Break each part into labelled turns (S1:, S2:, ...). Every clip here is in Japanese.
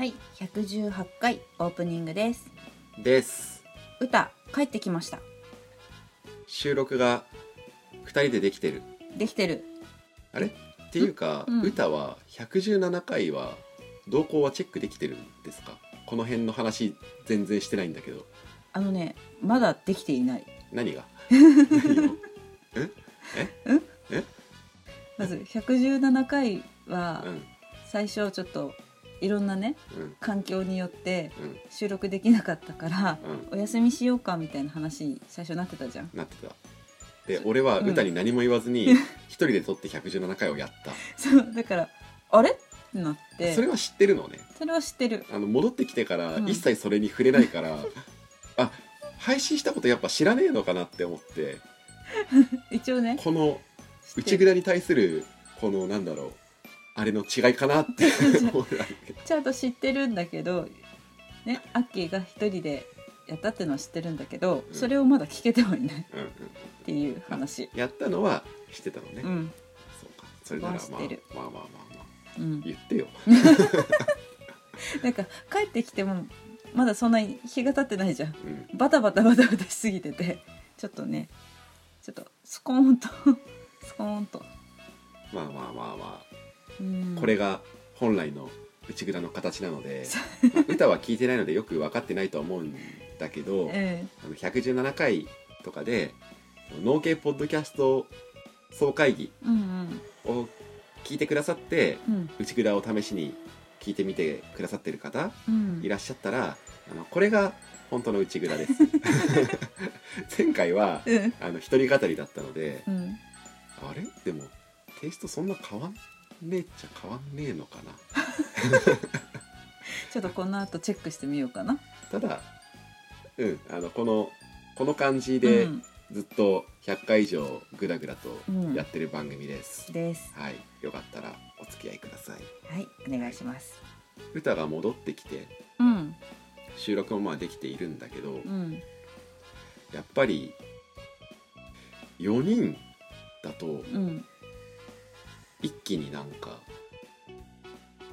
S1: はい、118回オープニングです。
S2: です。
S1: 歌帰ってきました。
S2: 収録が2人でできてる。
S1: できてる。
S2: あれ？っていうか、
S1: うん
S2: 歌は117回は動向はチェックできてるんですか？この辺の話全然してないんだけど。
S1: あのね、まだできていない。
S2: 何が？何を？
S1: まず117回は
S2: うん。
S1: 最初ちょっといろんなね
S2: うん。
S1: 環境によって
S2: うん。
S1: 収録できなかったから
S2: うん。
S1: お休みしようかみたいな話に最初なってたじゃん。
S2: なってた。で俺は
S1: うん。
S2: 歌に何も言わずに 一人で撮って117回をやった、
S1: そうだからあれ？ってなって。
S2: それは知ってるのね。
S1: それは知ってる。
S2: あの戻ってきてから
S1: うん。
S2: 一切それに触れないから、あ配信したことやっぱ知らねえのかなって思って。
S1: 一応ね。
S2: この内蔵に対するこのなんだろうあれの違いかなって
S1: ちゃんと知ってるんだけどねアッキーが一人でやったっていうのは知ってるんだけど、
S2: うん。
S1: それをまだ聞けてはいないっ
S2: うんうん。
S1: ていう話。
S2: やったのは知ってたのね、
S1: うん、
S2: そうか。それならまあまあまあまあまあ。
S1: うん、
S2: 言ってよ。
S1: なんか帰ってきてもまだそんなに日が経ってないじゃん。
S2: うん。
S1: バタバタバタバタしすぎてて。ちょっとねちょっとスコーンとスコーンと、
S2: まあまあまあま
S1: うん、
S2: あこれが本来の内蔵の形なので、まあ歌は聞いてないのでよく分かってないとは思うんだけど、
S1: え
S2: あの117回とかで農系ポッドキャスト総会議を聞いてくださって
S1: うんうん。
S2: 内蔵を試しに聞いてみてくださってる方
S1: うん。
S2: いらっしゃったらあのこれが本当の内蔵です。前回は
S1: うん。
S2: あの一人語りだったので
S1: うん。
S2: あれ？でもテイストそんな変わん？ねえっちゃ変わんねえのかな。
S1: ちょっとこの後チェックしてみようかな。
S2: ただうんあのこのこの感じで
S1: うん。
S2: ずっと100回以上グダグダと
S1: うん。
S2: やってる番組です、
S1: です。
S2: はい。よかったらお付き合いください。
S1: はいお願いします。
S2: 歌が戻ってきて
S1: うん。
S2: 収録もまあできているんだけど、
S1: うん。
S2: やっぱり4人だと
S1: うん
S2: 一気になんか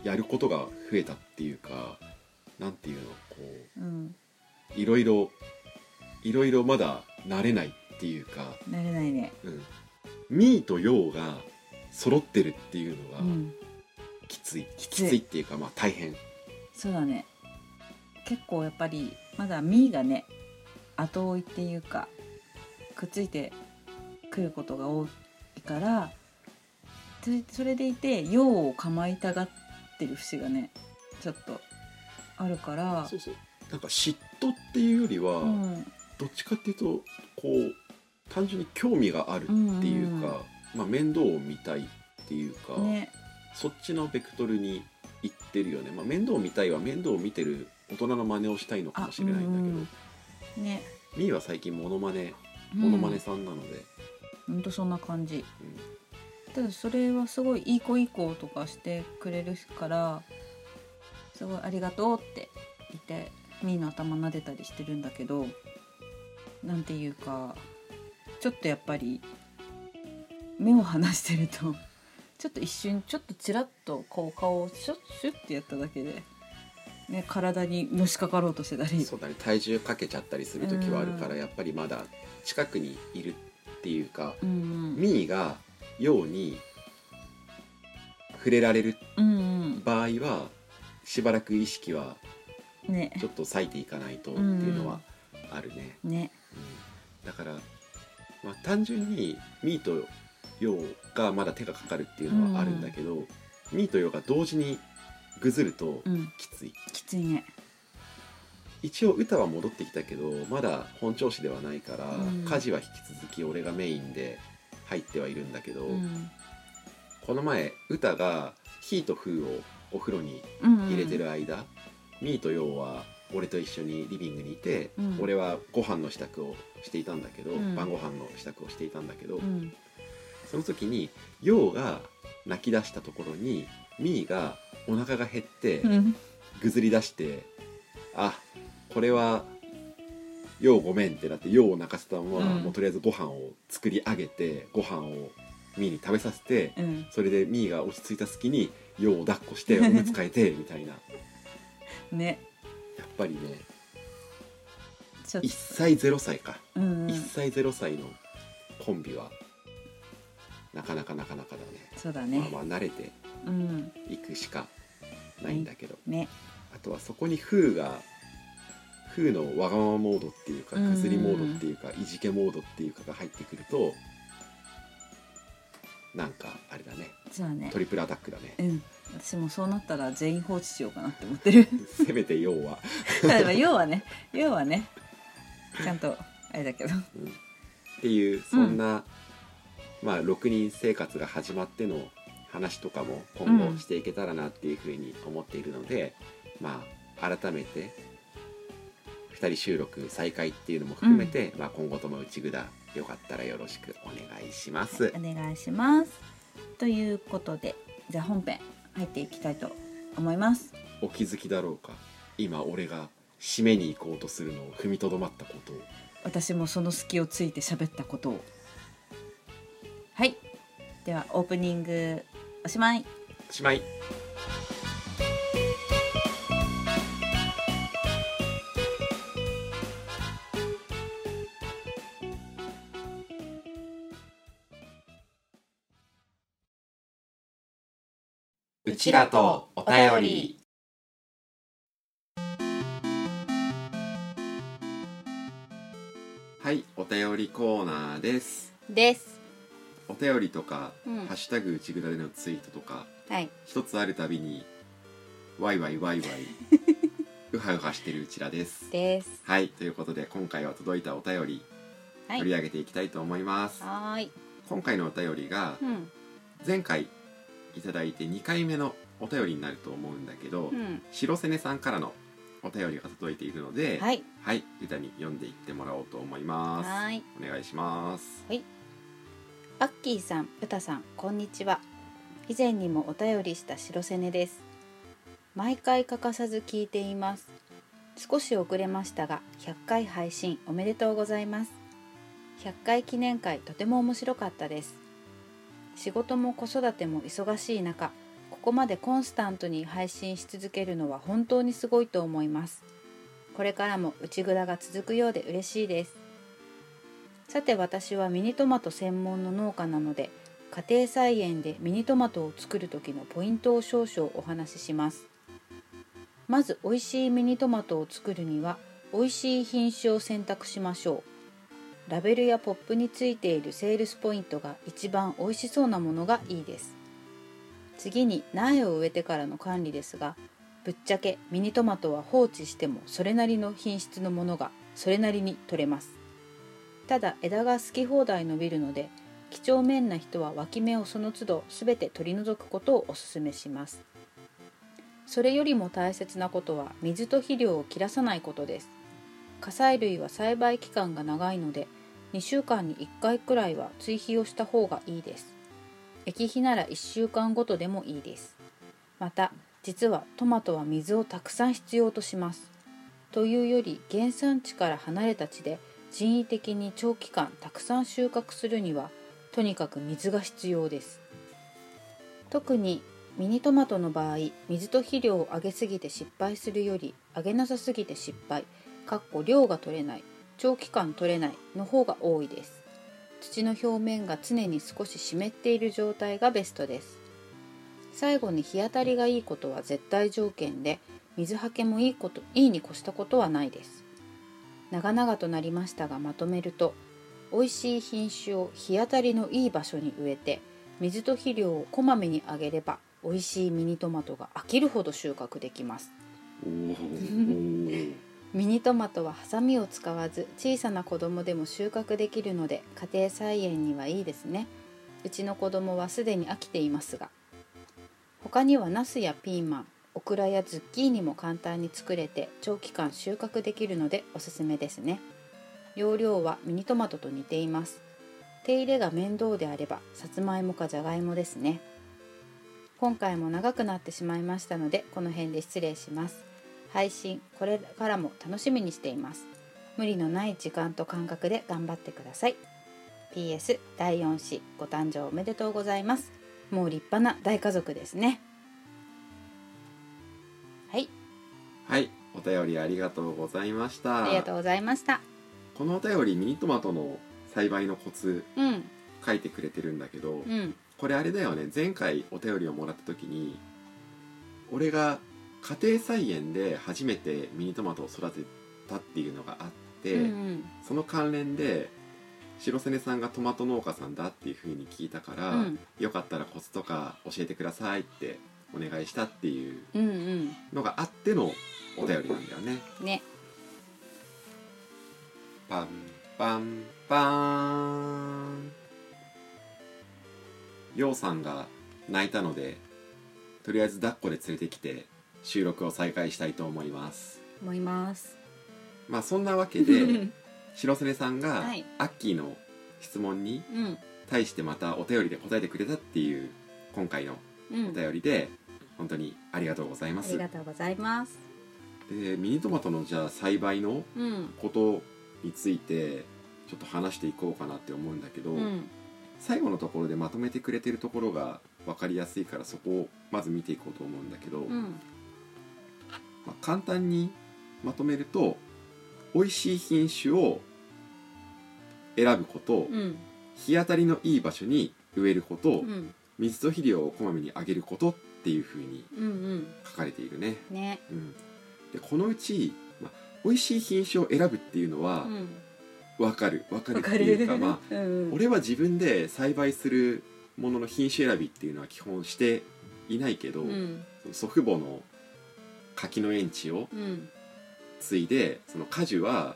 S2: やることが増えたっていうかなんていうのこ
S1: うん。
S2: ういろいろいろいろまだ慣れないっていうか、
S1: 慣れないね。
S2: うん、ミーとヨーが揃ってるっていうのが
S1: うん。
S2: きつい、
S1: きつい。
S2: きついっていうかまあ大変。
S1: そうだね。結構やっぱりまだミーがね後追いっていうかくっついてくることが多いからそそれでいて用を構いたがってる節がねちょっとあるから。
S2: そうそう。なんか嫉妬っていうよりは、
S1: うん。
S2: どっちかっていうとこう単純に興味があるっていうか、
S1: うんうん。
S2: まあ、面倒を見たいっていうか、
S1: ね。
S2: そっちのベクトルに行ってるよね、まあ、面倒を見たいは面倒を見てる大人の真似をしたいのかもしれないんだけど、
S1: うん。うんね。
S2: みーは最近モノマネモノマネさんなので、
S1: ほんとそんな感じ。
S2: うん
S1: ただそれはすごいいい子いい子とかしてくれるからすごいありがとうって言ってみーの頭撫でたりしてるんだけどなんていうかちょっとやっぱり目を離してるとちょっと一瞬ちょっとちらっとこう顔をシュッシュッってやっただけで、ね、体にのしかかろうとしてたり。
S2: そうだね体重かけちゃったりする時はあるから、
S1: うん。
S2: やっぱりまだ近くにいるっていうか、
S1: うん。
S2: みーがように触れられる
S3: うん
S2: 場合はしばらく意識は
S3: うんね。
S2: ちょっと割いていかないとっていうのはあるね、
S3: ね。
S2: うん。だから、まあ、単純にミーとヨウがまだ手がかかるっていうのはあるんだけど、ミーとヨウが同時にぐずると
S3: うん。
S2: きつい、
S3: きついね。
S2: 一応歌は戻ってきたけどまだ本調子ではないから、
S3: うん。
S2: 家事は引き続き俺がメインで入ってはいるんだけど、
S3: うん。
S2: この前歌がヒーとフーをお風呂に
S3: うん
S2: 入れてる間、ミーとヨウは俺と一緒にリビングにいて、
S3: うん。
S2: 俺はご飯の支度をしていたんだけど、
S3: うん。
S2: 晩ご飯の支度をしていたんだけど、
S3: うん。
S2: その時にヨウが泣き出したところにミーがお腹が減って
S3: うん。
S2: ぐずり出して、あこれはヨウごめんってなってヨウを泣かせたまま、
S3: うん。
S2: もうとりあえずご飯を作り上げてご飯をミーに食べさせて、
S3: うん。
S2: それでミーが落ち着いた隙にヨウを抱っこしておむつ替えて みたいな。や
S3: ね
S2: っぱりね
S3: ちょっと。
S2: 1歳0歳か、
S3: うんうん。
S2: 1歳0歳のコンビはなかなかなかなかだね。
S3: そうだね。
S2: まあまあ慣れて
S3: うん。
S2: いくしかないんだけど、
S3: ね。
S2: あとはそこにフーがフーのわがままモードっていうか
S3: うん
S2: ぐずりモードっていうかいじけモードっていうかが入ってくるとなんかあれだね。
S3: そうだね。
S2: トリプルアタックだね。
S3: うん。私もそうなったら全員放置しようかなって思ってる。
S2: せめて要は、
S3: 例えば要はね。要はね。ちゃんとあれだけど。
S2: うん。っていうそんな、まあ6人生活が始まっての話とかも今後していけたらなっていうふうに思っているので、まあ改めて2人収録再開っていうのも含めて、まあ、今後とも内蔵よかったらよろしくお願いします。
S3: お願いします。ということでじゃあ本編入っていきたいと思います。
S2: お気づきだろうか？今俺が締めに行こうとするのを踏みとどまったことを。
S3: 私もその隙をついて喋ったことを。はい。ではオープニングおしまい。
S2: おしまいうちらとお便り。はいお便りコーナーです。
S1: です。
S2: お便りとか、
S1: うん。
S2: ハッシュタグうちぐだでのツイートとか
S1: はい。
S2: 一つあるたびにワイワイワイワイ うはうはしてるうちらです。
S1: です。
S2: はいということで今回は届いたお便り
S1: はい。
S2: 取り上げていきたいと思います、
S1: はーい。
S2: 今回のお便りが
S1: うん。
S2: 前回いただいて2回目のお便りになると思うんだけど、
S1: うん
S2: 白瀬根さんからのお便りが届いているので
S1: はい
S2: はい、歌に読んでいってもらおうと思います
S1: はーい
S2: お願いします
S1: アッキーさん、うたさん、こんにちは。以前にもお便りした白瀬根です。毎回欠かさず聞いています。少し遅れましたが、100回配信おめでとうございます。100回記念会とても面白かったです。仕事も子育ても忙しい中、ここまでコンスタントに配信し続けるのは本当にすごいと思います。これからも内蔵が続くようで嬉しいです。さて私はミニトマト専門の農家なので家庭菜園でミニトマトを作る時のポイントを少々お話ししますまず美味しいミニトマトを作るには美味しい品種を選択しましょうラベルやポップについているセールスポイントが一番美味しそうなものがいいです。次に苗を植えてからの管理ですがぶっちゃけミニトマトは放置してもそれなりの品質のものがそれなりに取れます。ただ枝が好き放題伸びるので几帳面な人は脇芽をその都度全て取り除くことをお勧めします。それよりも大切なことは水と肥料を切らさないことです。火砕類は栽培期間が長いので2週間に1回くらいは追肥をした方がいいです。液肥なら1週間ごとでもいいです。また実はトマトは水をたくさん必要とします。というより原産地から離れた地で人為的に長期間たくさん収穫するにはとにかく水が必要です。特にミニトマトの場合水と肥料をあげすぎて失敗するよりあげなさすぎて失敗かっこ量が取れない。長期間取れないの方が多いです。土の表面が常に少し湿っている状態がベストです。最後に日当たりがいいことは絶対条件で水はけもいいこといいに越したことはないです。長々となりましたがまとめると美味しい品種を日当たりのいい場所に植えて水と肥料をこまめにあげれば美味しいミニトマトが飽きるほど収穫できます。
S2: おー。
S1: ミニトマトはハサミを使わず小さな子供でも収穫できるので家庭菜園にはいいですね。うちの子供はすでに飽きていますが他にはナスやピーマンオクラやズッキーニも簡単に作れて長期間収穫できるのでおすすめですね。容量はミニトマトと似ています。手入れが面倒であればさつまいもかじゃがいもですね。今回も長くなってしまいましたのでこの辺で失礼します。配信これからも楽しみにしています。無理のない時間と感覚で頑張ってください。PS 第4子ご誕生おめでとうございます。もう立派な大家族ですね。はい。
S2: はい。お便りありがとうございました。
S1: ありがとうございました。
S2: このお便りミニトマトの栽培のコツ
S1: うん。
S2: 書いてくれてるんだけど、
S1: うん。
S2: これあれだよね。前回お便りをもらった時に俺が家庭菜園で初めてミニトマトを育てたっていうのがあって、
S1: うん
S2: その関連で白瀬根さんがトマト農家さんだっていうふうに聞いたから、
S1: うん。
S2: よかったらコツとか教えてくださいってお願いしたっていうのがあってのお便りなんだよね。
S1: ね。
S2: パンパンパーン。ようさんが泣いたのでとりあえず抱っこで連れてきて収録を再開したいと思います。
S1: 思います
S2: まあそんなわけで 白瀬根さんが
S1: はい。
S2: アッキーの質問に
S1: うん。
S2: 対してまたお便りで答えてくれたっていう今回の
S1: うん。
S2: お便りで本当にありがとうございま
S1: あ
S2: す
S1: りがとうございます。
S2: でミニトマトのじゃあ栽培の
S1: うん。
S2: ことについてちょっと話していこうかなって思うんだけど、
S1: うん。
S2: 最後のところでまとめてくれてるところが分かりやすいからそこをまず見ていこうと思うんだけど、
S1: うん
S2: まあ、簡単にまとめると美味しい品種を選ぶこと、
S1: うん。
S2: 日当たりのいい場所に植えること、
S1: うん。
S2: 水と肥料をこまめにあげることっていうふうに
S1: うんうん。
S2: 書かれているね。
S1: ね。
S2: うん、でこのうち、まあ、美味しい品種を選ぶっていうのは
S1: うん。
S2: 分かる。分かるっていうかまあ
S1: うん
S2: 俺は自分で栽培するものの品種選びっていうのは基本していないけど、
S1: うん。
S2: 祖父母の柿の園地を
S1: うん。
S2: 継いでその果樹は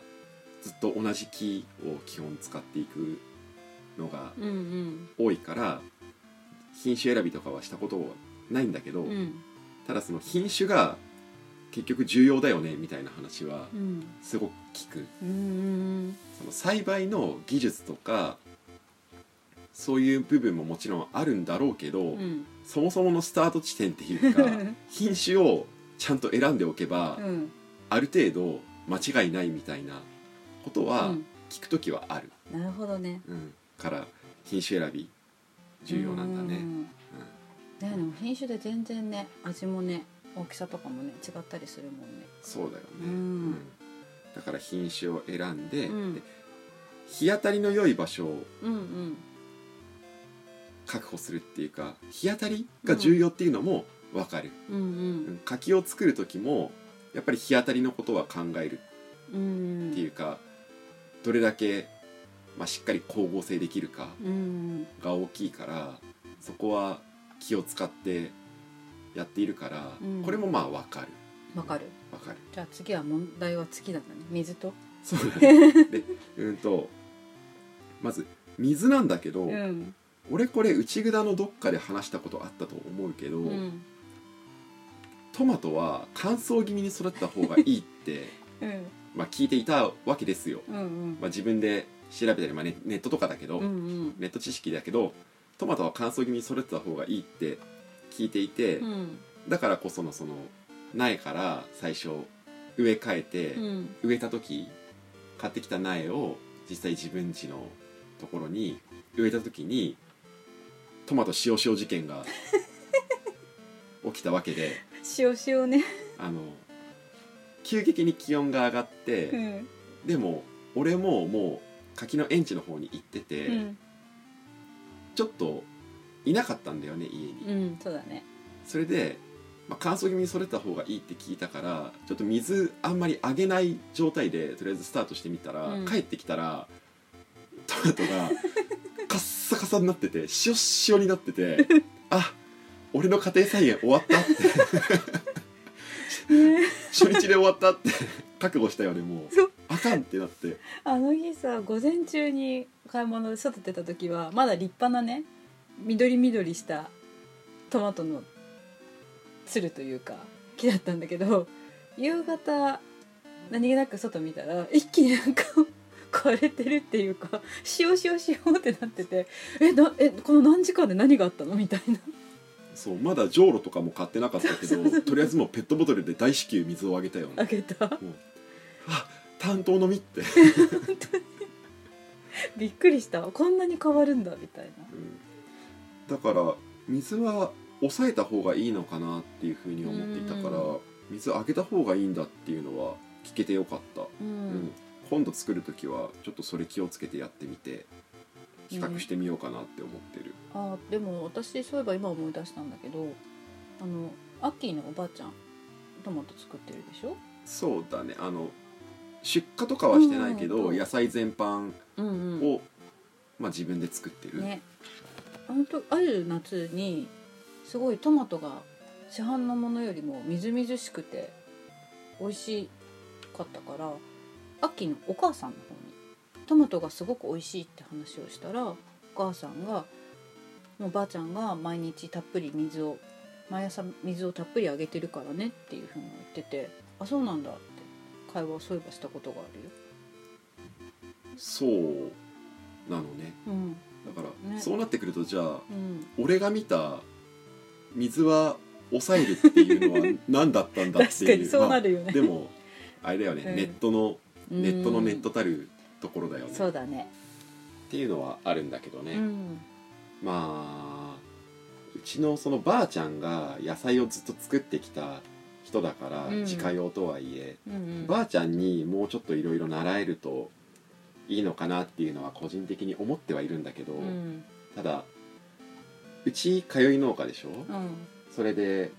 S2: ずっと同じ木を基本使っていくのが
S1: うんうん。
S2: 多いから品種選びとかはしたことはないんだけど、
S1: うん。
S2: ただその品種が結局重要だよねみたいな話は
S1: うん。
S2: すごく聞く。
S1: うん。
S2: その栽培の技術とかそういう部分ももちろんあるんだろうけど、
S1: うん。
S2: そもそものスタート地点っていうか 品種をちゃんと選んでおけば、
S1: うん。
S2: ある程度間違いないみたいなことは
S1: うん。
S2: 聞く時はある、
S1: なるほどね。
S2: うん。から品種選び重要なんだね、
S1: うん。ねでも品種で全然ね味もね大きさとかもね違ったりするもんね。
S2: そうだよね、
S1: うん。
S2: だから品種を選んで,で、
S1: うん。
S2: 日当たりの良い場所を
S1: うんうん。
S2: 確保するっていうか日当たりが重要っていうのも分かる、
S1: うん
S2: うん。柿を作る時もやっぱり日当たりのことは考える。っていうか、どれだけ、まあ、しっかり光合成できるか
S1: うん
S2: が大きいからそこは気を使ってやっているから、
S1: うん。
S2: これもまあ分かる。
S1: わかる。
S2: 分かる。
S1: じゃあ次は問題は次なんだね。水と？
S2: そうだね。でうんとまず水なんだけど、
S1: うん。
S2: 俺これ内蔵のどっかで話したことあったと思うけど、
S1: うん
S2: トマトは乾燥気味に育てた方がいいって
S1: うん。
S2: まあ聞いていたわけですよ、
S1: うんうん。
S2: まあ、自分で調べたり、まあ、ネネットとかだけど、
S1: うんうん。
S2: ネット知識だけどトマトは乾燥気味に育てた方がいいって聞いていて、
S1: うん。
S2: だからこそのその苗から最初植え替えて、
S1: うん。
S2: 植えた時買ってきた苗を実際自分家のところに植えた時にトマト塩塩事件が 起きたわけで
S1: 塩塩ね。
S2: あの急激に気温が上がって、
S1: うん。
S2: でも俺ももう柿の園地の方に行ってて、
S1: うん。
S2: ちょっといなかったんだよね家に。
S1: うんそうだね。
S2: それで、まあ、乾燥気味にそれた方がいいって聞いたからちょっと水あんまりあげない状態でとりあえずスタートしてみたら、
S1: うん。
S2: 帰ってきたらトマトがカッサカサになってて塩塩になってて あ俺の家庭菜園終わったって。初日で終わったって覚悟したよねもう。
S1: そう。
S2: あかんってなって。
S1: あの日さ午前中に買い物で外出た時はまだ立派なね緑緑したトマトのつるというか木だったんだけど夕方何気なく外見たら一気になんか枯れてるっていうか塩塩塩ってなっててえなえこの何時間で何があったの？みたいな
S2: そうまだじょうろとかも買ってなかったけどとりあえずもうペットボトルで大至急水をあげたよね
S1: あげた。
S2: あ担当の実って、
S1: びっくりした。こんなに変わるんだみたいな。
S2: うん。だから水は抑えた方がいいのかなっていうふうに思っていたから
S1: うん。
S2: 水あげた方がいいんだっていうのは聞けてよかった、
S1: う
S2: うん。
S1: ん
S2: 今度作る時はちょっとそれ気をつけてやってみて比較してみようかなって思ってる、
S1: あでも私そういえば今思い出したんだけどあのアッキーのおばあちゃんトマト作ってるでしょ？
S2: そうだね。あの出荷とかはしてないけど、
S1: うん
S2: 野菜全般
S1: うん
S2: を、まあ、自分で作ってる、
S1: ね。本当ある夏にすごいトマトが市販のものよりもみずみずしくて美味しかったからアッキーのお母さんの方にトマトがすごく美味しいって話をしたらお母さんがもうばあちゃんが毎日たっぷり水を毎朝水をたっぷりあげてるからねっていうふうに言っててあそうなんだって。会話をそういえばしたことがあるよ。
S2: そうなのね。
S1: うん。
S2: だから、
S1: ね。
S2: そうなってくるとじゃあ
S1: うん、
S2: 俺が見た水は抑えるっていうのは何だったんだっていう。
S1: 確かにそうなるよね。
S2: まあでもあれだよね、
S1: うん。
S2: ネットの
S1: うん。
S2: ネットのネットたるところだよね、っ
S1: そうだね。
S2: ていうのはあるんだけどね、
S1: うん
S2: まあうちのそのばあちゃんが野菜をずっと作ってきた人だから、
S1: うん。
S2: 自家用とはいえ
S1: うんうん。
S2: ばあちゃんにもうちょっといろいろ習えるといいのかなっていうのは個人的に思ってはいるんだけど、
S1: うん。
S2: ただうち通い農家でしょ、
S1: うん。
S2: それで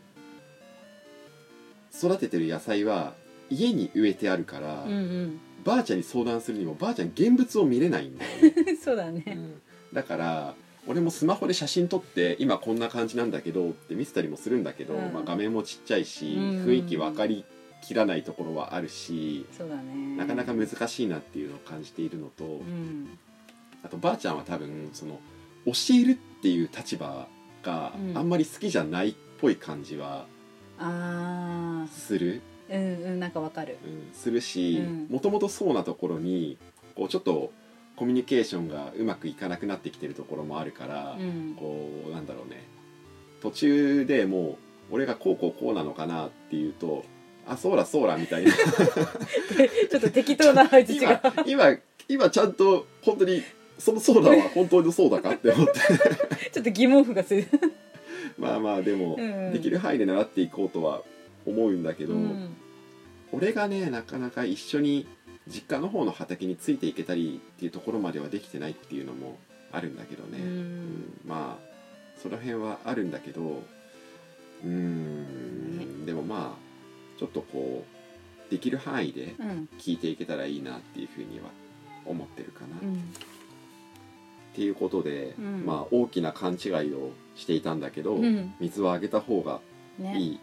S2: 育ててる野菜は家に植えてあるから、
S1: うん
S2: ばあちゃんに相談するにもばあちゃん現物を見れないんだよね、
S1: う んそうだね。
S2: だから俺もスマホで写真撮って今こんな感じなんだけどって見せたりもするんだけど、
S1: うん。
S2: まあ、画面もちっちゃいし、
S1: うん。
S2: 雰囲気分かりきらないところはあるし、
S1: そうだね。
S2: なかなか難しいなっていうのを感じているのと、
S1: うん。
S2: あとばあちゃんは多分その教えるっていう立場が
S1: うん。
S2: あんまり好きじゃないっぽい感じは
S1: あ
S2: する、
S1: あうんうんなんかわかる。
S2: うん、するし
S1: うん。
S2: もともとそうなところにこうちょっとコミュニケーションがうまくいかなくなってきてるところもあるから、
S1: うん。
S2: こうなんだろうね。途中でもう俺がこうこうこうなのかなっていうとあそうらそうらみたいな。
S1: ちょっと適当な配置
S2: 今
S1: が。
S2: 今今ちゃんと本当にそのそうだは本当にそうだかって思って。
S1: ちょっと疑問符がする。
S2: まあまあでも、
S1: うん。
S2: できる範囲で習っていこうとは思うんだけど、
S1: うん。
S2: 俺がねなかなか一緒に実家の方の畑についていけたりっていうところまではできてないっていうのもあるんだけどね、
S1: う
S2: うん。
S1: ん
S2: まあその辺はあるんだけどうーん。でもまあちょっとこうできる範囲で
S1: うん。
S2: 聞いていけたらいいなっていうふうには思ってるかな、っ
S1: うん。
S2: ていうことで、
S1: うん。
S2: まあ大きな勘違いをしていたんだけど、
S1: うん。
S2: 水をあげた方が
S1: ね。
S2: いいっ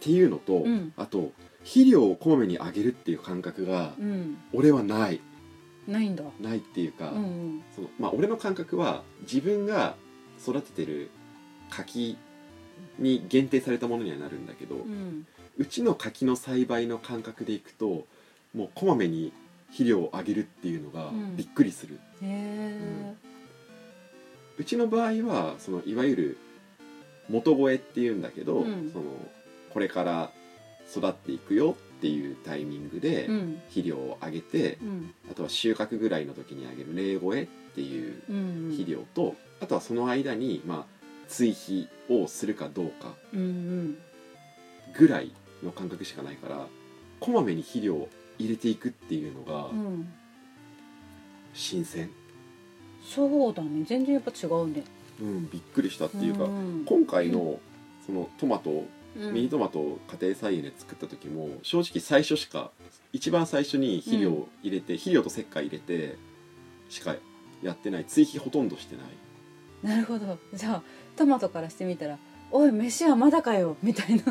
S2: ていうのと、
S1: うん。
S2: あと肥料をこまめにあげるっていう感覚が
S1: うん。
S2: 俺はない。
S1: ないんだ。
S2: ないっていうか、
S1: うん
S2: そのまあ俺の感覚は自分が育ててる柿に限定されたものにはなるんだけど、
S1: う
S2: うんちの柿の栽培の感覚でいくともうこまめに肥料をあげるっていうのが
S1: うん。
S2: びっくりする、
S1: へえ。
S2: うちの場合はそのいわゆる元肥っていうんだけど、
S1: うん。
S2: そのこれから育っていくよっていうタイミングで
S1: うん
S2: 肥料をあげて、
S1: うん
S2: あとは収穫ぐらいの時にあげる冷肥っていう
S1: うん
S2: 肥料と、あとはその間にまあ追肥をするかどうか
S1: うんうん
S2: ぐらいの感覚しかないからこまめに肥料を入れていくっていうのが
S1: うん。
S2: 新鮮、
S1: そうだね。全然やっぱ違うね。
S2: うん、びっくりしたっていうか、
S1: ん
S2: 今回のそのトマトミニトマトを家庭菜園で作った時も正直最初しか一番最初に肥料を入れて、肥料と石灰入れてしかやってない。追肥ほとんどしてない。
S1: なるほど。じゃあトマトからしてみたら「おい飯はまだかよ」みたいな。
S2: い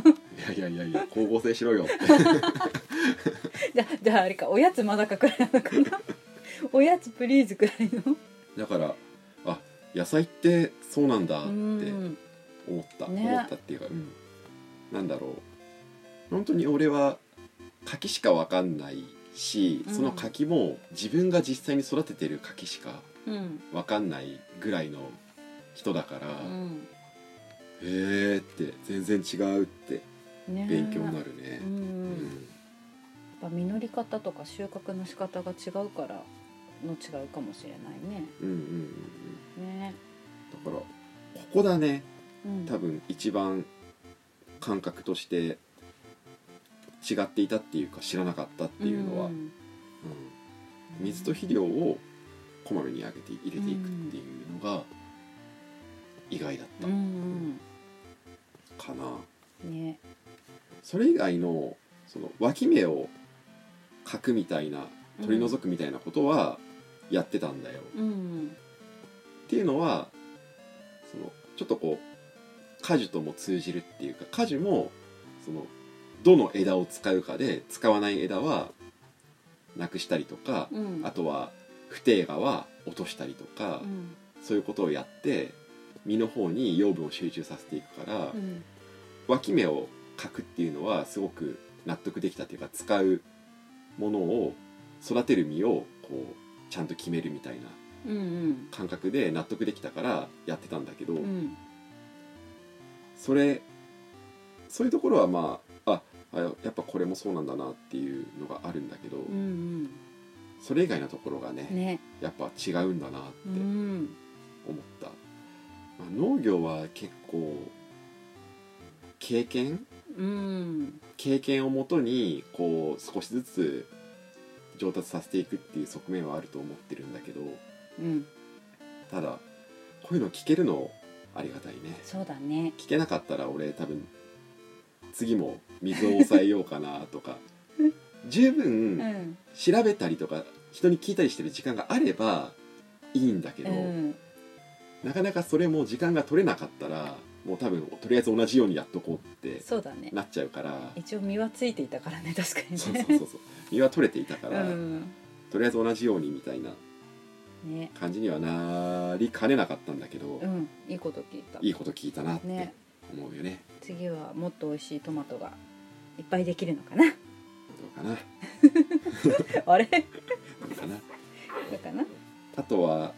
S2: やいやいやいや光合成しろよ。っ て
S1: じゃあじゃああれかおやつまだかくらいなのかな？おやつプリーズくらいの？
S2: だからあ野菜ってそうなんだっ
S1: う
S2: て
S1: ん。
S2: 思った、
S1: ね。
S2: 思ったっていうか、うん、なんだろう。本当に俺は柿しか分かんないし
S1: うん。
S2: その柿も自分が実際に育ててる柿しか
S1: うん。
S2: 分かんないぐらいの人だから、
S1: うん。
S2: へえって全然違うって
S1: ね
S2: 勉強になるね。
S1: う、ん、
S2: うん。
S1: やっぱ実り方とか収穫の仕方が違うからの違うかもしれないね。
S2: うんうんうんうん。
S1: ね。
S2: だからここだね。
S1: うん。
S2: 多分一番感覚として違っていたっていうか知らなかったっていうのは、
S1: ん。
S2: うん。水と肥料をこまめにあげて入れていくっていうのが意外だった
S1: うん
S2: かな、
S1: うんね。
S2: それ以外のその脇芽をかくみたいな取り除くみたいなことはやってたんだよ、
S1: うん。
S2: っていうのはそのちょっとこう果樹とも通じるっていうか果樹もそのどの枝を使うかで使わない枝はなくしたりとか、
S1: うん。
S2: あとは不定芽は落としたりとか、
S1: うん。
S2: そういうことをやって実の方に養分を集中させていくから、
S1: うん。
S2: 脇芽をかくっていうのはすごく納得できたというか使うものを育てる実をこうちゃんと決めるみたいな感覚で納得できたからやってたんだけど、
S1: うん
S2: それそういうところはまあああやっぱこれもそうなんだなっていうのがあるんだけど、
S1: うん
S2: それ以外のところがね
S1: うんね。
S2: やっぱ違うんだなって
S1: うん。
S2: 思った、まあ、農業は結構経験
S1: うん。
S2: 経験をもとにこう少しずつ上達させていくっていう側面はあると思ってるんだけど
S1: うん。
S2: ただこういうの聞けるのありがたいね。
S1: そうだね。
S2: 聞けなかったら俺多分次も水を抑えようかなとか。十
S1: う
S2: 分
S1: ん。
S2: 調べたりとか人に聞いたりしてる時間があればいいんだけど、
S1: うん。
S2: なかなかそれも時間が取れなかったらもう多分とりあえず同じようにやっとこうって
S1: そうだね。
S2: なっちゃうから。
S1: 一応実はついていたからね確かにね。
S2: そうそうそうそう。実は取れていたから、
S1: うん。
S2: とりあえず同じようにみたいな
S1: ね。
S2: 感じにはなりかねなかったんだけど、
S1: うんいいこと聞いた。
S2: いいこと聞いたなって
S1: ね。
S2: 思うよね。
S1: 次はもっと美味しいトマトがいっぱいできるのかな。
S2: どうかな？
S1: あれ？
S2: どうかな？
S1: どうかな？
S2: あとは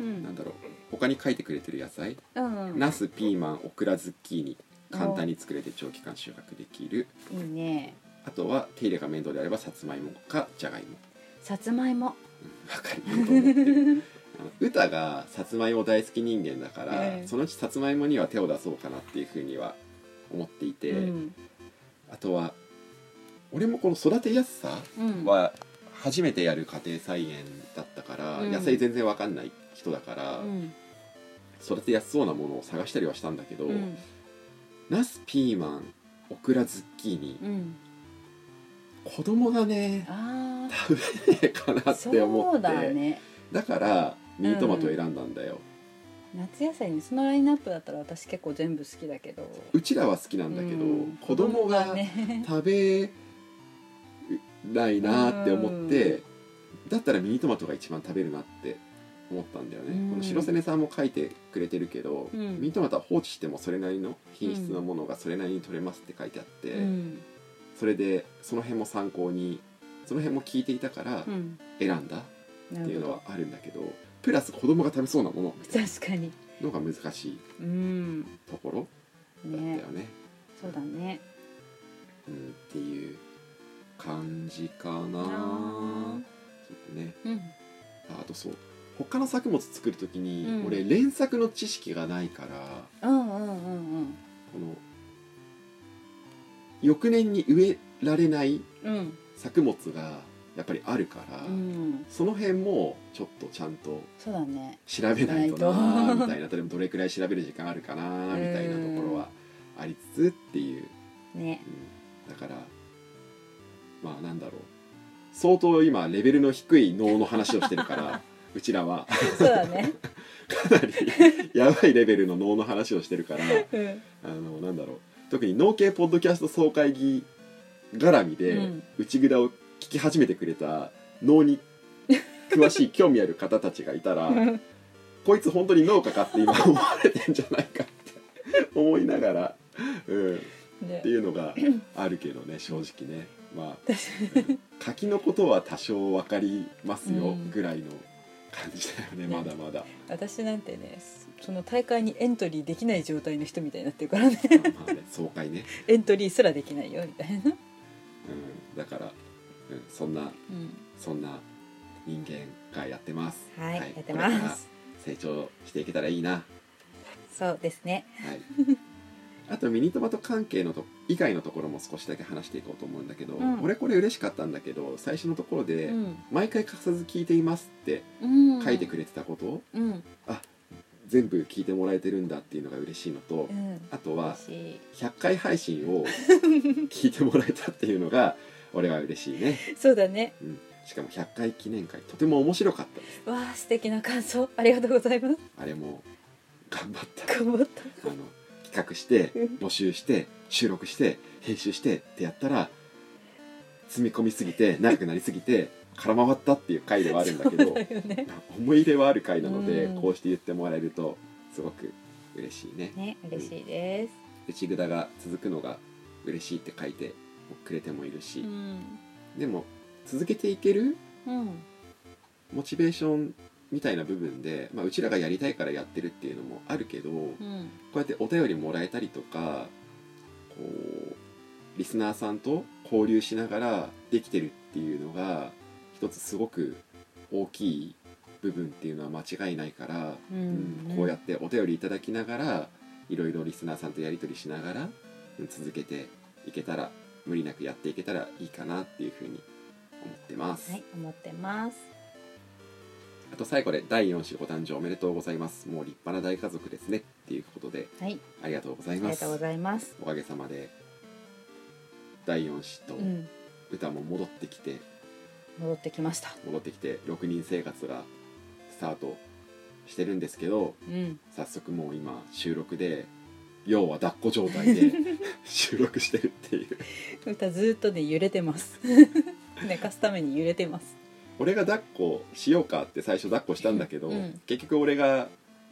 S1: うん。
S2: なんだろう。他に書いてくれてる野菜？
S1: うん
S2: ナスピーマンオクラズッキーニ簡単に作れて長期間収穫できる。
S1: いいね。
S2: あとは手入れが面倒であればさつまいもかじゃがいも。
S1: さつまいも
S2: うん。わかるよと思ってるあの歌がさつまいも大好き人間だから、
S1: ええ
S2: そのうちさつまいもには手を出そうかなっていうふうには思っていて、
S1: うん。
S2: あとは俺もこの育てやすさは初めてやる家庭菜園だったから、
S1: うん。
S2: 野菜全然わかん。ない人だから、
S1: うん。
S2: 育てやすそうなものを探したりはしたん。だけど、
S1: うん。
S2: ナスピーマンオクラズッキーニ
S1: うん。
S2: 子供がね食べねえかな
S1: あ
S2: って思って。
S1: そうだね
S2: だからミニトマトを選んだんだよ、
S1: 夏野菜にそのラインナップだったら私結構全部好きだけど。
S2: うちらは好きなんだけど、
S1: うん。
S2: 子供が
S1: ね
S2: 食べないなって思って、だったらミニトマトが一番食べるなって思ったんだよね、
S1: うん。
S2: この白瀬根さんも書いてくれてるけど、
S1: うん。
S2: ミニトマトは放置してもそれなりの品質のものがそれなりに取れますって書いてあって、
S1: うん。
S2: それでその辺も参考にその辺も聞いていたから
S1: うん。
S2: 選んだっていうのはあるんだけどプラス子供が食べそうなものみたい
S1: ど確かに。
S2: なのが難しい
S1: うん。
S2: ところだった
S1: ね
S2: よね。
S1: そうだね。
S2: うん、っていう感じかな。
S1: あ。
S2: ちょっとね。
S1: ーうん。
S2: ああとそう。他の作物作る時に、
S1: うん。
S2: 俺連作の知識がないから
S1: うんうんうんうん。
S2: この翌年に植えられない
S1: うん
S2: 作物がやっぱりあるから、
S1: うん。
S2: その辺もちょっとちゃんと調べないとなみたいな。例えばどれくらい調べる時間あるかなみたいなところはありつつっていう、
S1: ね。
S2: うん、だからまあなんだろう。相当今レベルの低い脳の話をしてるから うちらは。
S1: そうだね。
S2: かなりやばいレベルの脳の話をしてるから
S1: うん。
S2: あのなんだろう。特に脳系ポッドキャスト総会議絡みで、
S1: うん。
S2: 内札を聞き始めてくれた脳に詳しい興味ある方たちがいたら こいつ本当に脳かかって今思われてんじゃないかって思いながら、うん、っ
S1: ね
S2: ていうのがあるけどね正直ね。まあ、うん柿のことは多少分かりますよ
S1: うん。
S2: ぐらいの感じだよね、
S1: ね。
S2: まだまだ。
S1: 私なんてねその大会にエントリーできない状態の人みたいになってるからね。
S2: まあね、総会ね、
S1: エントリーすらできないよみたいな、
S2: うん、だから、うん、そんな
S1: うん、
S2: そんな人間がやってます。
S1: はい、やってます。
S2: 成長していけたらいいな。
S1: そうですね。
S2: はい。あとミニトマト関係のと以外のところも少しだけ話していこうと思うんだけど、
S1: うん。
S2: 俺これ嬉しかったんだけど最初のところで、
S1: うん。
S2: 毎回欠かさず聞いていますって
S1: うん。
S2: 書いてくれてたこと、
S1: うん
S2: 全部聞いてもらえてるんだっていうのが嬉しいのと、
S1: うん。
S2: あとは
S1: 嬉しい。
S2: 100回配信を 聞いてもらえたっていうのが俺は嬉しいね、
S1: そうだね。
S2: うん、しかも100回記念会とても面白かった
S1: わあ素敵な感想。ありがとうございます。
S2: あれも頑張った。
S1: 頑張った。
S2: あの企画して
S1: うん。
S2: 募集して収録して編集してってやったら積み込みすぎて長くなりすぎて空回ったっていう回ではあるんだけど
S1: ね。
S2: 思い入れはある回なので
S1: うん。
S2: こうして言ってもらえるとすごく嬉しいね。
S1: ね嬉しいです。
S2: 内札が続くのが嬉しいって書いてくれてもいるし。
S1: うん。
S2: でも続けていける
S1: うん。
S2: モチベーションみたいな部分で、まあ、うちらがやりたいからやってるっていうのもあるけど、こ
S1: うん。
S2: うやってお便りもらえたりとかこうリスナーさんと交流しながらできてるっていうのが一つすごく大きい部分っていうのは間違いないから、
S1: うん
S2: うんこうやってお便りいただきながらいろいろリスナーさんとやり取りしながらうん続けていけたら無理なくやっていけたらいいかなっていうふうに思ってます。
S1: はい思ってます
S2: あと最後で第4子ご誕生おめでとうございます。もう立派な大家族ですねっていうことで
S1: はい
S2: ありがとうござ
S1: あ
S2: います。
S1: りがとうございます
S2: おかげさまで第4子と
S1: うん
S2: 歌も戻ってきて、
S1: 戻ってきました。
S2: 戻ってきて6人生活がスタートしてるんですけど
S1: うん。
S2: 早速もう今収録で要は抱っこ状態で 収録してるっていう。
S1: 歌ずーっとね揺れてます。寝かすために揺れてます。
S2: 俺が抱っこしようかって最初抱っこしたんだけど、
S1: うん。
S2: 結局俺が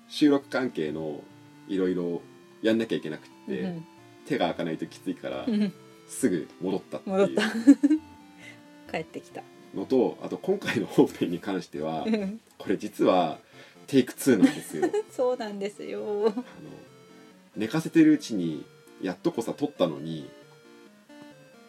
S2: 収録関係のいろいろやんなきゃいけなくって、
S1: うん。
S2: 手が開かないときついから
S1: うん。
S2: すぐ戻ったっていう。
S1: 戻った。帰ってきた
S2: のとあと今回の本編に関しては
S1: うん
S2: これ実はテイク2なんですよ。
S1: そうなんですよ。
S2: あの寝かせてるうちにやっとこさ撮ったのに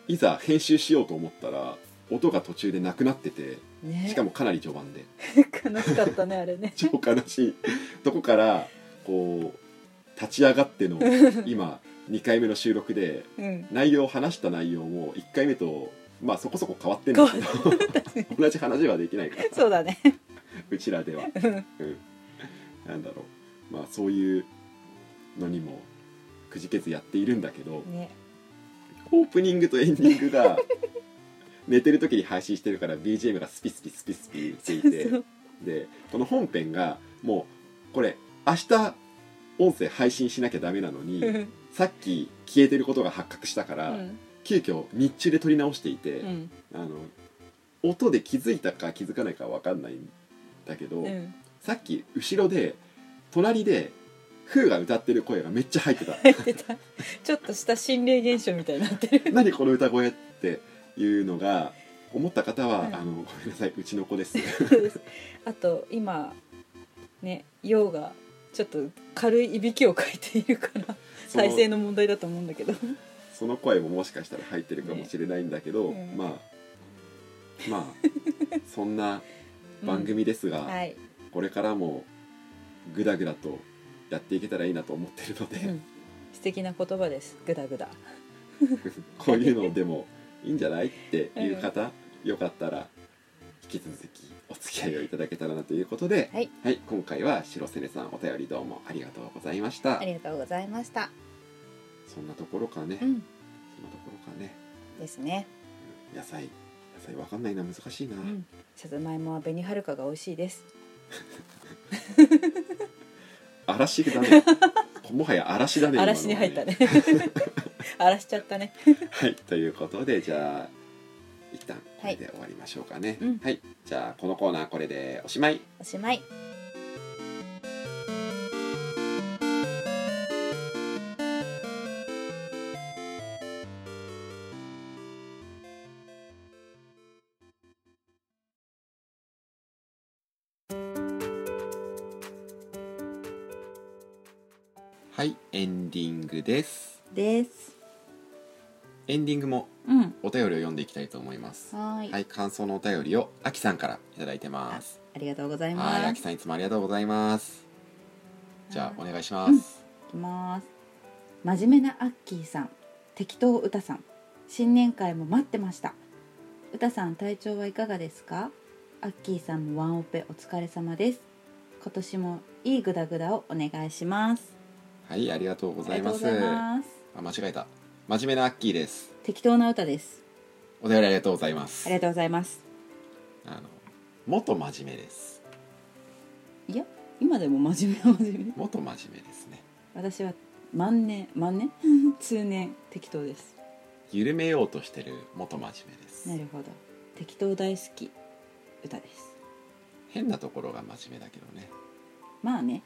S2: いざ編集しようと思ったら音が途中でなくなってて
S1: ね。
S2: しかもかなり序盤で。
S1: 悲しかったねあれね。
S2: 超悲しい。とこからこう立ち上がっての今2回目の収録で
S1: うん。
S2: 内容話した内容も1回目とまあそこそこ変わってんだけど。同じ話はできないから。
S1: そうだね。
S2: うちらでは、
S1: うん。
S2: うん、なんだろう。まあそういうのにもくじけずやっているんだけど。
S1: ね。
S2: オープニングとエンディングが 寝てる時に配信してるから BGM がスピスピスピスピついて
S1: そう
S2: でこの本編がもうこれ明日音声配信しなきゃダメなのに
S1: うん
S2: さっき消えてることが発覚したから、
S1: うん
S2: 急遽日中で撮り直していて、
S1: うん。
S2: あの音で気づいたか気づかないかは分かんないんだけど、
S1: うん。
S2: さっき後ろで隣でフーが歌ってる声がめっちゃ入ってた。
S1: 入ってた。ちょっとした心霊現象みたいになってる。
S2: 何この歌声っていうのが思った方は、
S1: うん。
S2: あのごめんなさいうちの子です。
S1: あと今ね陽がちょっと軽いいびきをかいているから再生の問題だと思うんだけど
S2: その声ももしかしたら入ってるかもしれないんだけど、
S1: ね。うん
S2: まあまあ そんな番組ですが、
S1: はい、
S2: これからもグダグダとやっていけたらいいなと思ってるので、
S1: うん、素敵な言葉です。グダグダ。
S2: こういうのでもいいんじゃないっていう方、よかったら引き続きお付き合いをいただけたらなということで、
S1: はい、
S2: 今回は白瀬根さんお便りどうもありがとうございました。
S1: ありがとうございました
S2: そんなところかね、
S1: うん。
S2: そんなところかね。
S1: ですね。
S2: 野菜野菜わかんないな。難しいな、
S1: うん。さつまいもは紅はるかが美味しいです。
S2: 嵐だね。もはや嵐だね
S1: 嵐に入ったね。荒らしちゃったね。
S2: はい。ということでじゃあ一旦これで終わりましょうかね。
S1: うん。
S2: はい。じゃあこのコーナーこれでおしまい。
S1: おしまい
S2: はいエンディングです。
S1: です。
S2: エンディングも
S3: うん。
S2: お便りを読んでいきたいと思います。
S1: はーい。
S2: はい感想のお便りをあきさんからいただいてます。
S1: ありがとうござい
S2: はいあ
S1: ます
S2: きさんいつもありがとうございます。じゃあお願いしま
S1: うん。
S2: す、
S1: いきます。真面目なアッキーさん適当歌さん。新年会も待ってました。歌さん体調はいかがですか？アッキーさんもワンオペお疲れ様です。今年もいいグダグダをお願いします
S2: はいありがとうございます。
S1: あ
S2: 間違えた。真面目なアッキーです。
S1: 適当な歌です。
S2: お便りありがとうございます。
S1: ありがとうございます。
S2: あの元真面目です。
S1: いや今でも真面目は真面目。
S2: 元真面目ですね。
S1: 私は万年万年？通年適当です。
S2: 緩めようとしてる元真面目です。
S1: なるほど。適当大好き歌です。
S2: 変なところが真面目だけどね。
S1: まあね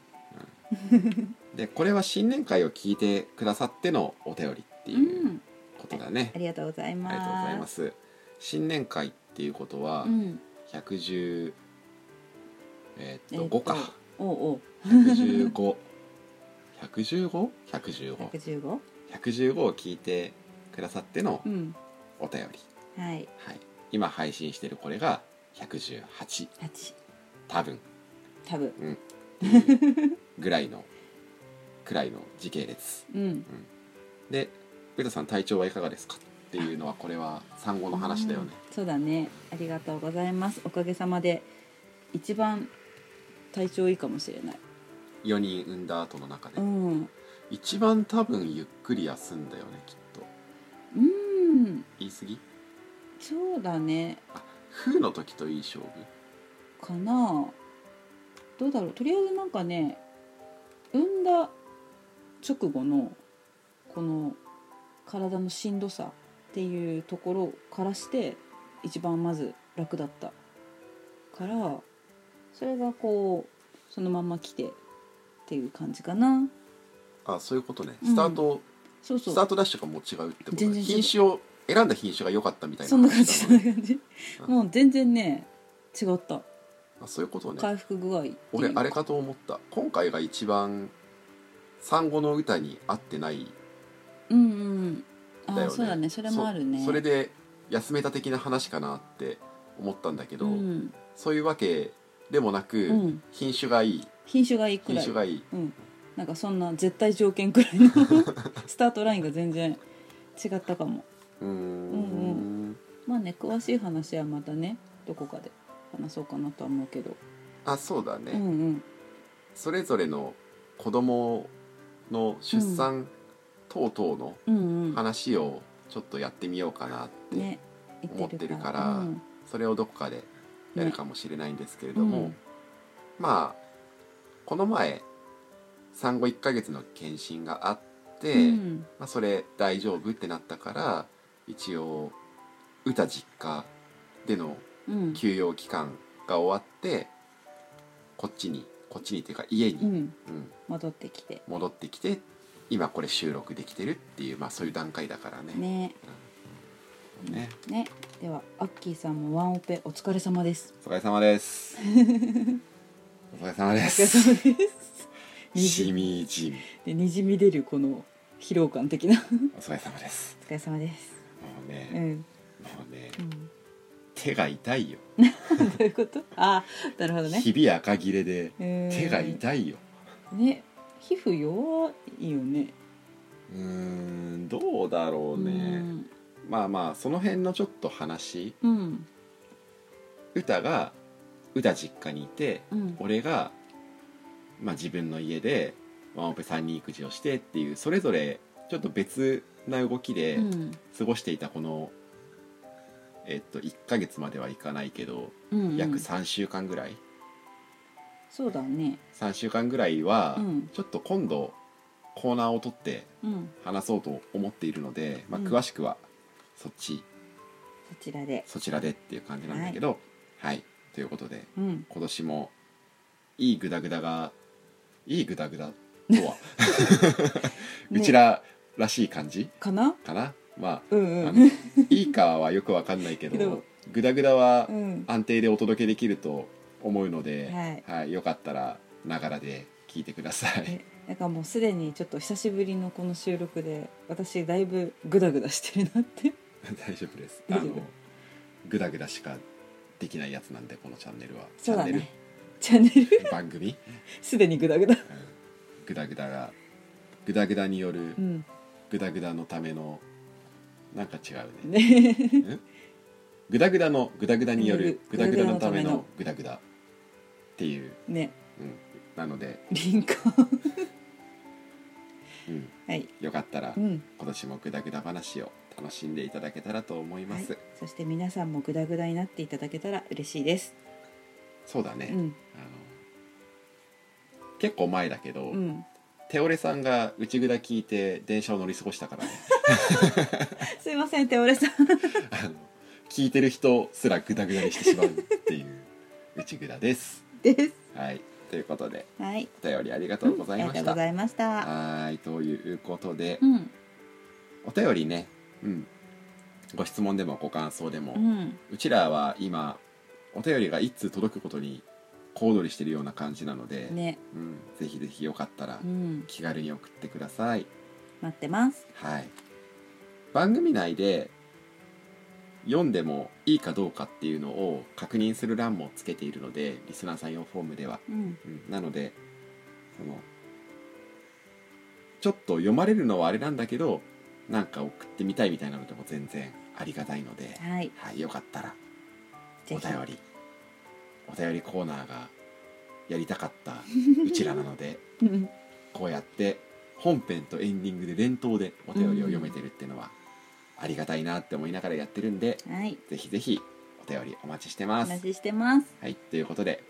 S2: でこれは新年会を聞いてくださってのお便りっていううん。ことだね。
S1: あ、りがとうござい
S2: あ
S1: ます。
S2: りがとうございます。新年会っていうことは
S1: うん。
S2: 110えーっと
S1: えっと
S2: 5か。
S1: おうおう。
S2: 115 115?115
S1: 115
S2: 115を聞いてくださっての
S1: うん。
S2: お便り、
S1: はい。
S2: はい、今配信してるこれが118
S1: 8
S2: 多分。
S1: 多分
S2: ぐらいのくらいの時系列。
S1: うん。
S2: で上田さん体調はいかがですかっていうのはこれは産後の話だよね。
S1: うん。そうだね。ありがとうございます。おかげさまで一番体調いいかもしれない。
S2: 4人産んだ後の中で、
S1: うん。
S2: 一番多分ゆっくり休んだよねきっと。
S1: うん。
S2: 言い過ぎ？
S1: そうだね。
S2: あ風の時といい勝負？
S1: かなどうだろう。とりあえずなんかね産んだ直後のこの体のしんどさっていうところからして一番まず楽だった。からそれがこうそのまま来てっていう感じかな。
S2: あそういうことね。
S1: うん。
S2: スタート、
S1: そうそう。
S2: スタートダッシュがもう違うってこと
S1: 全然
S2: 品種を選んだ品種が良かったみたいな
S1: そんな感じそんな感じ。
S2: うん。
S1: もう全然ね違った
S2: あそういうことね。
S1: 回復具合
S2: 俺あれかと思った。今回が一番産後の歌に合ってない。
S1: うんうんあ
S2: ね。
S1: そうだね。それもあるね。
S2: そそれで休めた的な話かなって思ったんだけど、
S1: うん。
S2: そういうわけでもなく、
S1: うん。
S2: 品種がいい。
S1: 品種がいいくらい。
S2: 品種がいい。
S1: うん、なんかそんな絶対条件くらいの スタートラインが全然違ったかも。
S2: うーん
S1: うん。まあね詳しい話はまたねどこかで話そうかなとは思うけど、
S2: あそうだね、
S1: うんうん。
S2: それぞれの子供の出産等々の
S1: うんうん。
S2: 話をちょっとやってみようかなって、思ってるから
S1: うん。
S2: それをどこかでやるかもしれないんですけれども、
S1: うん
S2: まあこの前産後1ヶ月の検診があって、
S1: うん。
S2: まあ、それ大丈夫ってなったから一応歌実家での
S1: うん
S2: 休養期間が終わってこっちにこっちにっていうか家に、
S1: うん。
S2: うん。
S1: 戻ってきて。
S2: 戻ってきて今これ収録できてるっていう、まあ、そういう段階だからね。
S1: ね。
S2: ね。
S1: ね。ではアッキーさんもワンオペお疲れ様です。
S2: お疲れ様です。お疲れ様で
S1: お疲れ
S2: す
S1: 様です。に
S2: し
S1: じ
S2: みじみ。
S1: でにじみ出るこの疲労感的な。
S2: お疲れ様です。
S1: お疲れ様です。
S2: もうね、
S1: うん、
S2: もうね。
S1: うん、
S2: 手が痛いよ。
S1: どういうこと？あなるほどね。
S2: ひび赤切れで
S1: 手
S2: 手が痛いよ。
S1: ね皮膚弱いよね。
S2: うーんどうだろうね、まあまあその辺のちょっと話。
S1: うん、うん
S2: 歌が歌実家にいて
S1: うん。
S2: 俺が、まあ、自分の家でワンオペ3人育児をしてっていうそれぞれちょっと別な動きで
S1: うん。
S2: 過ごしていたこの、えっと、1ヶ月まではいかないけど、
S1: うんうん。
S2: 約3週間ぐらい。
S1: そうだね。
S2: 3週間ぐらいは、
S1: うん。
S2: ちょっと今度コーナーを取って
S1: うん。
S2: 話そうと思っているので、まあ、
S1: うん。
S2: 詳しくはそっち、
S1: そちらで。
S2: そちらでっていう感じなんだけどはい、ということで
S1: うん。
S2: 今年もいいグダグダがいいグダグダとは、うちららしい感じ？
S1: かな？
S2: かな？ま
S1: うんう
S2: ああの
S1: ん
S2: いいかはよくわかんないけど
S1: けど
S2: グダグダは
S1: うん。
S2: 安定でお届けできると思うので、
S1: はい。
S2: よかったらながらで聞いてください。
S1: えなんかもうすでにちょっと久しぶりのこの収録で私だいぶグダグダしてるなって。
S2: 大丈夫です。あ
S1: 大丈夫
S2: のグダグダしかできないやつなんでこのチャンネルは。チ
S1: そうだ
S2: ャンネル？
S1: ねチャンネル？
S2: 番組、
S1: すでにグダグダ。
S2: うん。グダグダがグダグダによる
S1: うん。
S2: グダグダのためのなんか違うね。
S1: ね。
S2: グダグダのグダグダによるグ
S1: グダグ
S2: ダ
S1: のための
S2: グダグダっていう、
S1: ね。
S2: うん、なので、
S1: リンカ
S2: うん、
S1: はい。
S2: よかったら
S1: うん。
S2: 今年もグダグダ話を楽しんでいただけたらと思います、
S1: はい、そして皆さんもグダグダになっていただけたら嬉しいです。
S2: そうだね、
S1: うん。
S2: あの結構前だけど、
S1: うん
S2: テオレさんが内ぐだ聞いて電車を乗り過ごしたからね。
S1: すいませんテオレさん。
S2: あの聞いてる人すらグダグダにしてしまうっていう内ぐだです。
S1: です。
S2: はい。ということで
S1: はい。
S2: お便りありがとうございました、
S1: ありがとうございました。
S2: はいということで、
S1: うん。
S2: お便りね、うん、ご質問でもご感想でも、
S1: う
S2: うんちらは今お便りが一通届くことに小躍りしてるような感じなので、
S1: ね。
S2: うん、ぜひぜひよかったら
S1: うん。
S2: 気軽に送ってください、
S1: 待ってます。
S2: はい。番組内で読んでもいいかどうかっていうのを確認する欄もつけているのでリスナーさん用フォームでは、
S1: うん。
S2: うん、なのでそのちょっと読まれるのはあれなんだけどなんか送ってみたいみたいなのでも全然ありがたいので、
S1: はい。
S2: はい、よかったらお便りお便りコーナーがやりたかった うちらなので
S1: うん。
S2: こうやって本編とエンディングで連投でお便りを読めてるっていうのはありがたいなって思いながらやってるんで
S1: はい。
S2: ぜひぜひお便りお待ちして
S1: お
S2: ます。
S1: 待ちしてます。
S2: はい、ということで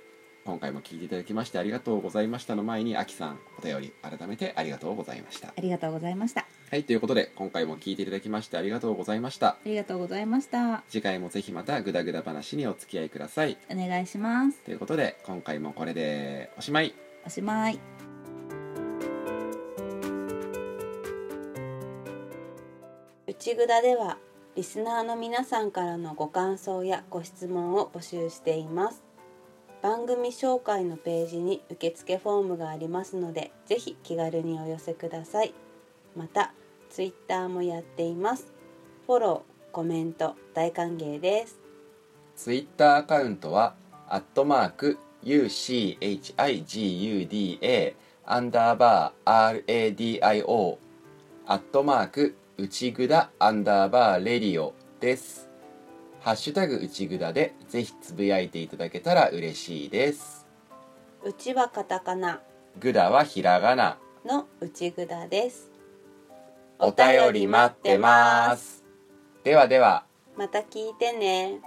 S2: 今回も聞いていただきましてありがとうございましたの前にあきさんお便り改めてありがとうございました。
S1: ありがとうございました
S2: はい、ということで今回も聞いていただきましてありがとうございました。
S1: ありがとうございました
S2: 次回もぜひまたグダグダ話にお付き合いください。
S1: お願いします
S2: ということで今回もこれでおしまい。
S1: おしまい
S3: 内ぐだではリスナーの皆さんからのご感想やご質問を募集しています番組紹介のページに受付フォームがありますのでぜひ気軽にお寄せくださいまたツイッターもやっています。フォローコメント大歓迎です。
S2: ツイッターアカウントはアットマーク UCHIGUDA アンダーバー RADIO アットマーク内ぐだアンダーバーレディオです。ハッシュタグ内ぐだでぜひつぶやいていただけたら嬉しいです。
S3: うちはカタカナ。
S2: ぐだはひらがな。
S3: の内ぐだです
S2: お便り待ってます。ではでは。
S3: また聞いてね